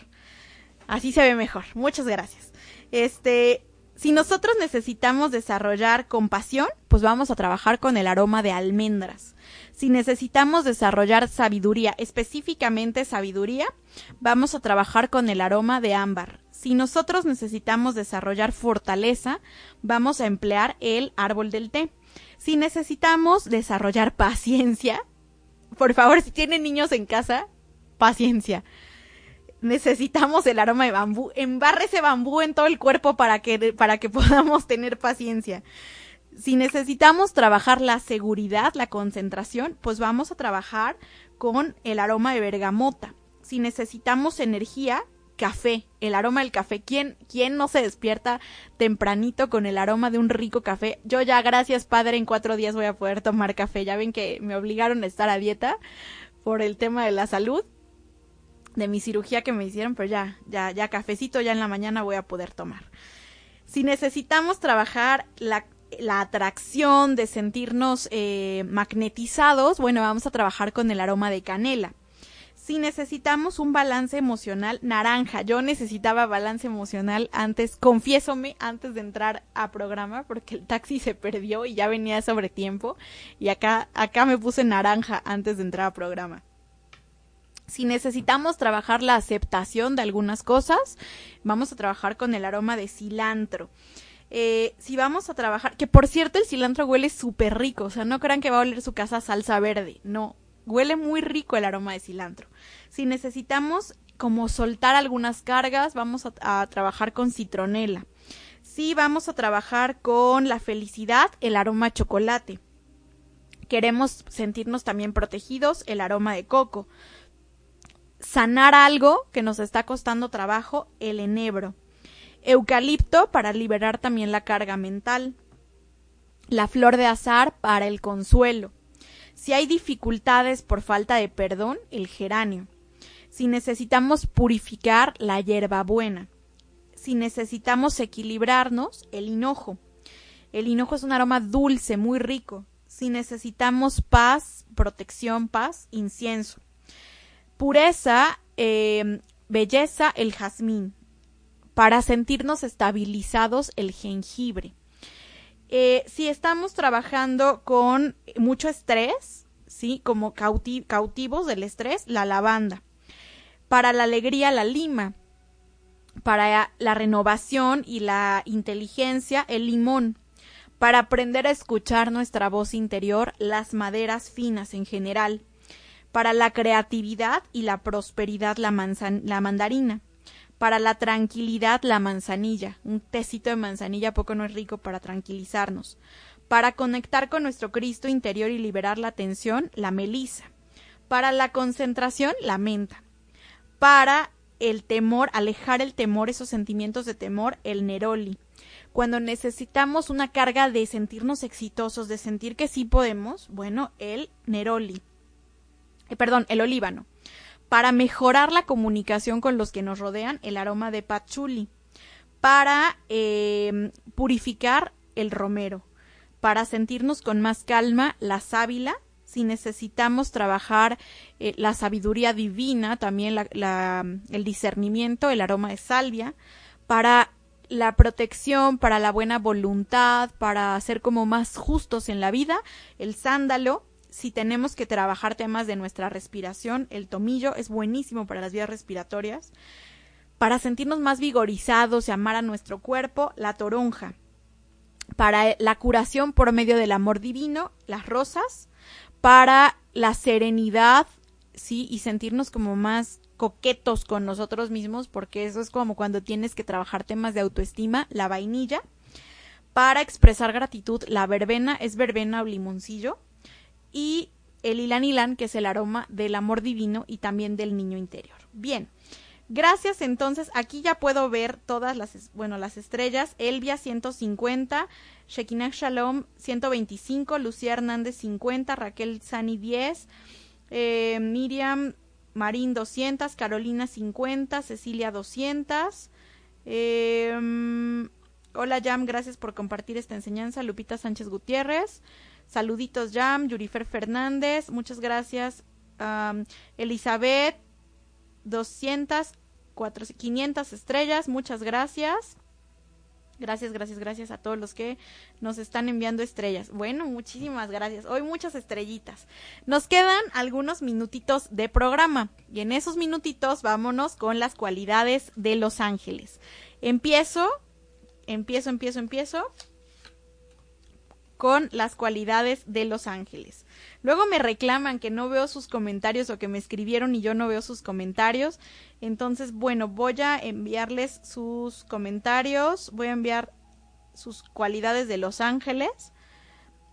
Así se ve mejor. Muchas gracias. Este, si nosotros necesitamos desarrollar compasión, pues vamos a trabajar con el aroma de almendras. Si necesitamos desarrollar sabiduría, específicamente sabiduría, vamos a trabajar con el aroma de ámbar. Si nosotros necesitamos desarrollar fortaleza, vamos a emplear el árbol del té. Si necesitamos desarrollar paciencia, por favor, si tienen niños en casa, paciencia. Necesitamos el aroma de bambú. Embarre ese bambú en todo el cuerpo para que, para que [laughs] podamos tener paciencia. Si necesitamos trabajar la seguridad, la concentración, pues vamos a trabajar con el aroma de bergamota. Si necesitamos energía, café, el aroma del café. ¿Quién, ¿Quién no se despierta tempranito con el aroma de un rico café? Yo ya, gracias padre, en cuatro días voy a poder tomar café. Ya ven que me obligaron a estar a dieta por el tema de la salud, de mi cirugía que me hicieron, pero ya, ya, ya cafecito ya en la mañana voy a poder tomar. Si necesitamos trabajar la atracción de sentirnos eh, magnetizados, bueno, vamos a trabajar con el aroma de canela si necesitamos un balance emocional naranja. Yo necesitaba balance emocional antes, confiésome, antes de entrar a programa, porque el taxi se perdió y ya venía sobre tiempo. Y acá, acá me puse naranja antes de entrar a programa. Si necesitamos trabajar la aceptación de algunas cosas, vamos a trabajar con el aroma de cilantro. Eh, si vamos a trabajar, que por cierto el cilantro huele súper rico, o sea, no crean que va a oler su casa salsa verde, no, huele muy rico el aroma de cilantro. Si necesitamos como soltar algunas cargas, vamos a, trabajar con citronela. Si vamos a trabajar con la felicidad, el aroma chocolate. Queremos sentirnos también protegidos, el aroma de coco. Sanar algo que nos está costando trabajo, el enebro. Eucalipto para liberar también la carga mental. La flor de azar para el consuelo. Si hay dificultades por falta de perdón, el geranio. Si necesitamos purificar, la hierbabuena. Si necesitamos equilibrarnos, el hinojo. El hinojo es un aroma dulce, muy rico. Si necesitamos paz, protección, paz, incienso. Pureza, eh, belleza, el jazmín para sentirnos estabilizados el jengibre. Eh, si estamos trabajando con mucho estrés, ¿sí? Como cautivos del estrés, la lavanda. Para la alegría, la lima. Para la renovación y la inteligencia, el limón. Para aprender a escuchar nuestra voz interior, las maderas finas en general. Para la creatividad y la prosperidad, la, la mandarina para la tranquilidad, la manzanilla. Un tecito de manzanilla poco no es rico para tranquilizarnos. Para conectar con nuestro Cristo interior y liberar la tensión, la melisa. Para la concentración, la menta. Para el temor, alejar el temor, esos sentimientos de temor, el neroli. Cuando necesitamos una carga de sentirnos exitosos, de sentir que sí podemos, bueno, el neroli. Eh, perdón, el olíbano para mejorar la comunicación con los que nos rodean, el aroma de patchouli, para em, purificar el romero, para sentirnos con más calma la sábila, si necesitamos trabajar eh, la sabiduría divina, también el discernimiento, el aroma de salvia, para la protección, para la buena voluntad, para ser como más justos en la vida, el sándalo, si tenemos que trabajar temas de nuestra respiración, el tomillo es buenísimo para las vías respiratorias. Para sentirnos más vigorizados y amar a nuestro cuerpo, la toronja. Para la curación por medio del amor divino, las rosas. Para la serenidad, sí, y sentirnos como más coquetos con nosotros mismos, porque eso es como cuando tienes que trabajar temas de autoestima, la vainilla. Para expresar gratitud, la verbena es verbena o limoncillo y el ilan ilan, que es el aroma del amor divino y también del niño interior. Bien. Gracias, entonces aquí ya puedo ver todas las, bueno, las estrellas. Elvia 150, Shekinah Shalom 125, Lucía Hernández 50, Raquel Sani 10, eh, Miriam Marín 200, Carolina 50, Cecilia 200. Eh, hola Jam, gracias por compartir esta enseñanza. Lupita Sánchez Gutiérrez. Saluditos, Jam, Yurifer Fernández, muchas gracias. Elizabeth, 200, 400, 500 estrellas, muchas gracias. Gracias, gracias, gracias a todos los que nos están enviando estrellas. Bueno, muchísimas gracias. Hoy muchas estrellitas. Nos quedan algunos minutitos de programa y en esos minutitos vámonos con las cualidades de los ángeles. Empiezo, empiezo, empiezo, empiezo con las cualidades de los ángeles. Luego me reclaman que no veo sus comentarios o que me escribieron y yo no veo sus comentarios. Entonces, bueno, voy a enviarles sus comentarios, voy a enviar sus cualidades de los ángeles.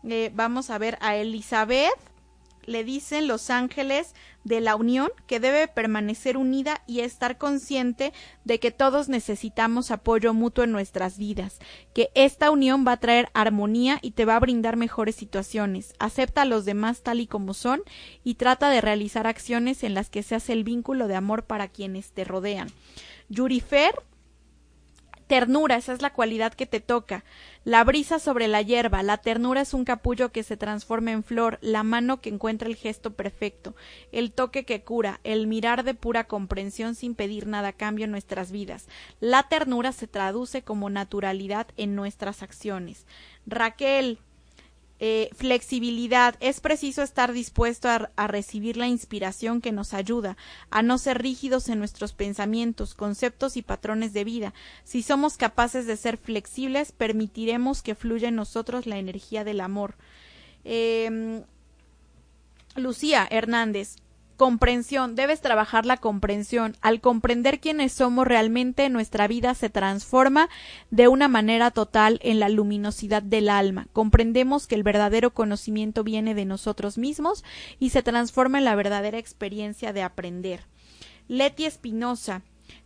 Eh, vamos a ver a Elizabeth le dicen los ángeles de la unión que debe permanecer unida y estar consciente de que todos necesitamos apoyo mutuo en nuestras vidas, que esta unión va a traer armonía y te va a brindar mejores situaciones. Acepta a los demás tal y como son y trata de realizar acciones en las que se hace el vínculo de amor para quienes te rodean. Ternura, esa es la cualidad que te toca. La brisa sobre la hierba, la ternura es un capullo que se transforma en flor, la mano que encuentra el gesto perfecto, el toque que cura, el mirar de pura comprensión sin pedir nada a cambio en nuestras vidas. La ternura se traduce como naturalidad en nuestras acciones. Raquel, eh, flexibilidad. Es preciso estar dispuesto a, recibir la inspiración que nos ayuda, a no ser rígidos en nuestros pensamientos, conceptos y patrones de vida. Si somos capaces de ser flexibles, permitiremos que fluya en nosotros la energía del amor. Em, Lucía Hernández, comprensión, debes trabajar la comprensión. Al comprender quiénes somos realmente, nuestra vida se transforma de una manera total en la luminosidad del alma. Comprendemos que el verdadero conocimiento viene de nosotros mismos y se transforma en la verdadera experiencia de aprender. Leti Espinosa,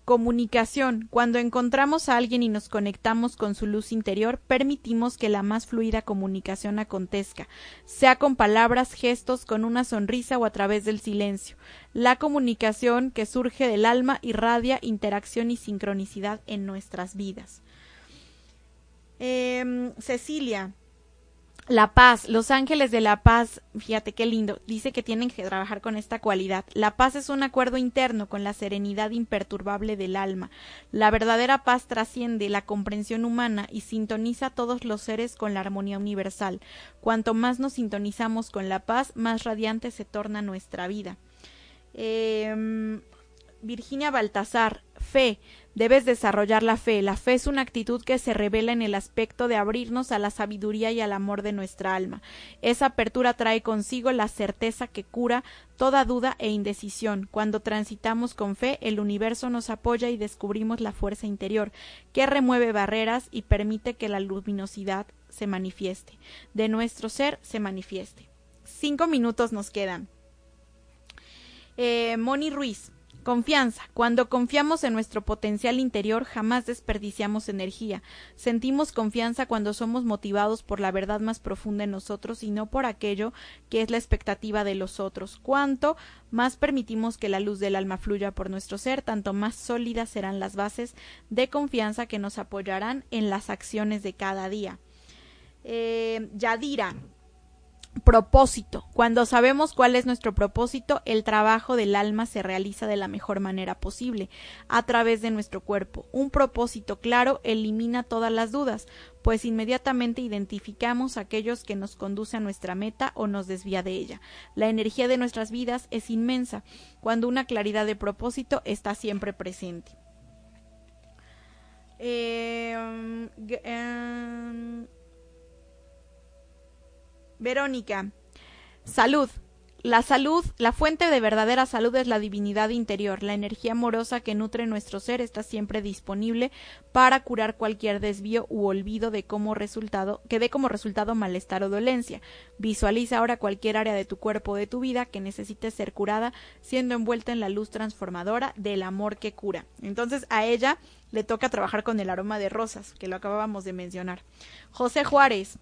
Comunicación. Cuando encontramos a alguien y nos conectamos con su luz interior, permitimos que la más fluida comunicación acontezca, sea con palabras, gestos, con una sonrisa o a través del silencio. La comunicación que surge del alma irradia interacción y sincronicidad en nuestras vidas. Em, Cecilia, la paz, los ángeles de la paz, fíjate qué lindo, dice que tienen que trabajar con esta cualidad. La paz es un acuerdo interno con la serenidad imperturbable del alma. La verdadera paz trasciende la comprensión humana y sintoniza a todos los seres con la armonía universal. Cuanto más nos sintonizamos con la paz, más radiante se torna nuestra vida. Em, Virginia Baltasar, fe. Debes desarrollar la fe. La fe es una actitud que se revela en el aspecto de abrirnos a la sabiduría y al amor de nuestra alma. Esa apertura trae consigo la certeza que cura toda duda e indecisión. Cuando transitamos con fe, el universo nos apoya y descubrimos la fuerza interior, que remueve barreras y permite que la luminosidad se manifieste. De nuestro ser se manifieste. Cinco minutos nos quedan. Eh, Moni Ruiz. Confianza. Cuando confiamos en nuestro potencial interior jamás desperdiciamos energía. Sentimos confianza cuando somos motivados por la verdad más profunda en nosotros y no por aquello que es la expectativa de los otros. Cuanto más permitimos que la luz del alma fluya por nuestro ser, tanto más sólidas serán las bases de confianza que nos apoyarán en las acciones de cada día. Eh, Yadira, propósito. Cuando sabemos cuál es nuestro propósito, el trabajo del alma se realiza de la mejor manera posible, a través de nuestro cuerpo. Un propósito claro elimina todas las dudas, pues inmediatamente identificamos aquellos que nos conduce a nuestra meta o nos desvía de ella. La energía de nuestras vidas es inmensa, cuando una claridad de propósito está siempre presente. Eh, Verónica. Salud. La salud, la fuente de verdadera salud es la divinidad interior, la energía amorosa que nutre nuestro ser está siempre disponible para curar cualquier desvío u olvido de como resultado, que dé como resultado malestar o dolencia. Visualiza ahora cualquier área de tu cuerpo o de tu vida que necesite ser curada, siendo envuelta en la luz transformadora del amor que cura. Entonces a ella le toca trabajar con el aroma de rosas, que lo acabábamos de mencionar. José Juárez,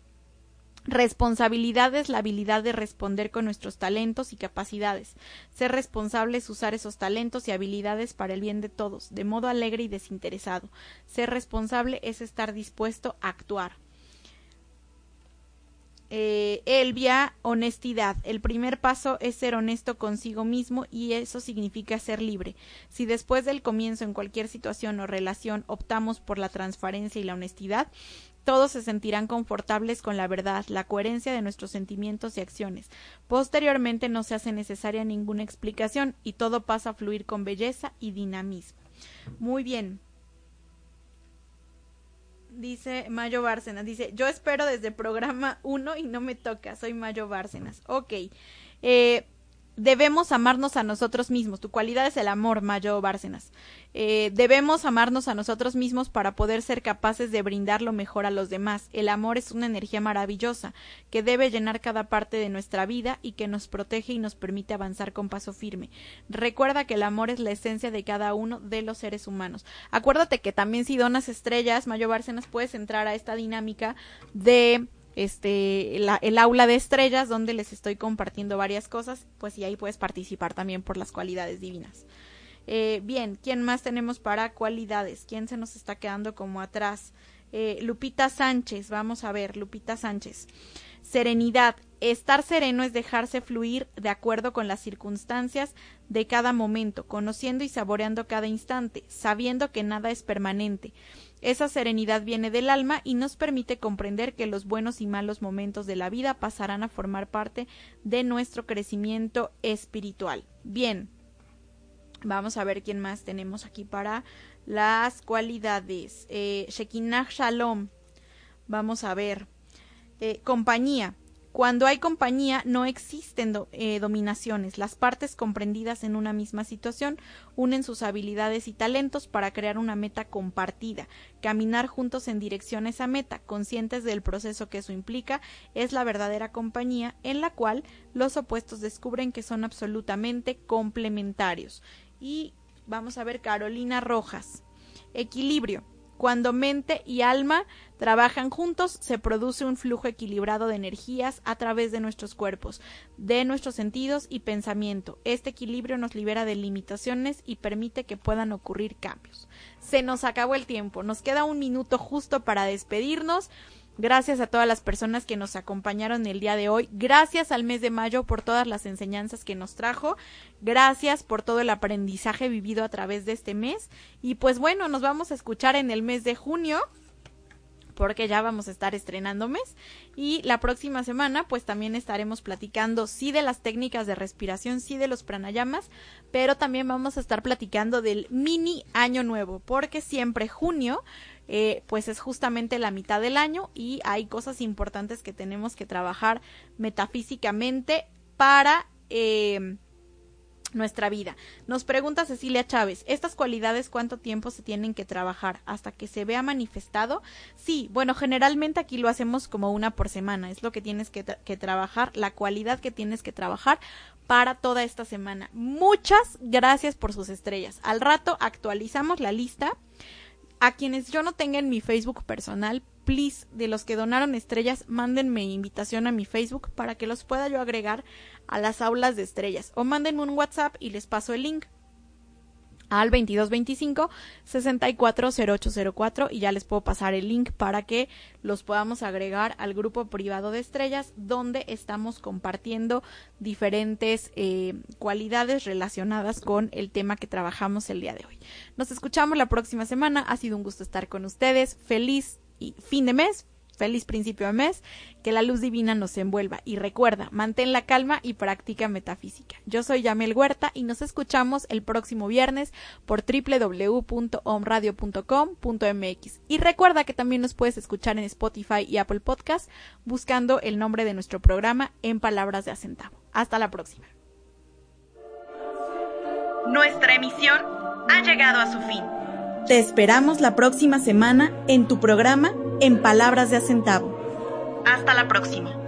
Responsabilidad es la habilidad de responder con nuestros talentos y capacidades. Ser responsable es usar esos talentos y habilidades para el bien de todos, de modo alegre y desinteresado. Ser responsable es estar dispuesto a actuar. Eh, Elvia, honestidad. El primer paso es ser honesto consigo mismo y eso significa ser libre. Si después del comienzo en cualquier situación o relación optamos por la transparencia y la honestidad, todos se sentirán confortables con la verdad, la coherencia de nuestros sentimientos y acciones. Posteriormente no se hace necesaria ninguna explicación y todo pasa a fluir con belleza y dinamismo. Muy bien. Dice Mayo Bárcenas, dice, yo espero desde programa 1 y no me toca, soy Mayo Bárcenas. Ok. Eh, debemos amarnos a nosotros mismos. Tu cualidad es el amor, Mayo Bárcenas. Eh, debemos amarnos a nosotros mismos para poder ser capaces de brindar lo mejor a los demás. El amor es una energía maravillosa que debe llenar cada parte de nuestra vida y que nos protege y nos permite avanzar con paso firme. Recuerda que el amor es la esencia de cada uno de los seres humanos. Acuérdate que también si donas estrellas, Mayo Bárcenas, puedes entrar a esta dinámica de este el aula de estrellas donde les estoy compartiendo varias cosas pues y ahí puedes participar también por las cualidades divinas. Eh, bien quién más tenemos para cualidades quién se nos está quedando como atrás eh, Lupita Sánchez vamos a ver Lupita Sánchez. Serenidad estar sereno es dejarse fluir de acuerdo con las circunstancias de cada momento conociendo y saboreando cada instante sabiendo que nada es permanente esa serenidad viene del alma y nos permite comprender que los buenos y malos momentos de la vida pasarán a formar parte de nuestro crecimiento espiritual. Bien, vamos a ver quién más tenemos aquí para las cualidades. Eh, Shekinah Shalom. Vamos a ver. Eh, compañía. Cuando hay compañía no existen eh, dominaciones. Las partes comprendidas en una misma situación unen sus habilidades y talentos para crear una meta compartida. Caminar juntos en dirección a esa meta, conscientes del proceso que eso implica, es la verdadera compañía en la cual los opuestos descubren que son absolutamente complementarios. Y vamos a ver Carolina Rojas. Equilibrio. Cuando mente y alma trabajan juntos, se produce un flujo equilibrado de energías a través de nuestros cuerpos, de nuestros sentidos y pensamiento. Este equilibrio nos libera de limitaciones y permite que puedan ocurrir cambios. Se nos acabó el tiempo, nos queda un minuto justo para despedirnos. Gracias a todas las personas que nos acompañaron el día de hoy. Gracias al mes de mayo por todas las enseñanzas que nos trajo. Gracias por todo el aprendizaje vivido a través de este mes. Y pues bueno, nos vamos a escuchar en el mes de junio porque ya vamos a estar estrenando mes y la próxima semana pues también estaremos platicando sí de las técnicas de respiración, sí de los pranayamas, pero también vamos a estar platicando del mini año nuevo porque siempre junio eh, pues es justamente la mitad del año y hay cosas importantes que tenemos que trabajar metafísicamente para eh, nuestra vida. Nos pregunta Cecilia Chávez, ¿estas cualidades cuánto tiempo se tienen que trabajar hasta que se vea manifestado? Sí, bueno, generalmente aquí lo hacemos como una por semana, es lo que tienes que, que trabajar, la cualidad que tienes que trabajar para toda esta semana. Muchas gracias por sus estrellas. Al rato actualizamos la lista a quienes yo no tenga en mi Facebook personal, please, de los que donaron estrellas, mándenme invitación a mi Facebook para que los pueda yo agregar a las aulas de estrellas. O mándenme un WhatsApp y les paso el link al 2225 640804 y ya les puedo pasar el link para que los podamos agregar al grupo privado de estrellas donde estamos compartiendo diferentes eh, cualidades relacionadas con el tema que trabajamos el día de hoy. Nos escuchamos la próxima semana. Ha sido un gusto estar con ustedes. Feliz fin de mes, feliz principio de mes, que la luz divina nos envuelva y recuerda, mantén la calma y practica metafísica. Yo soy Yamel Huerta y nos escuchamos el próximo viernes por www.omradio.com.mx y recuerda que también nos puedes escuchar en Spotify y Apple Podcast buscando el nombre de nuestro programa en palabras de acentavo. Hasta la próxima. Nuestra emisión ha llegado a su fin. Te esperamos la próxima semana en tu programa En Palabras de Acentavo. Hasta la próxima.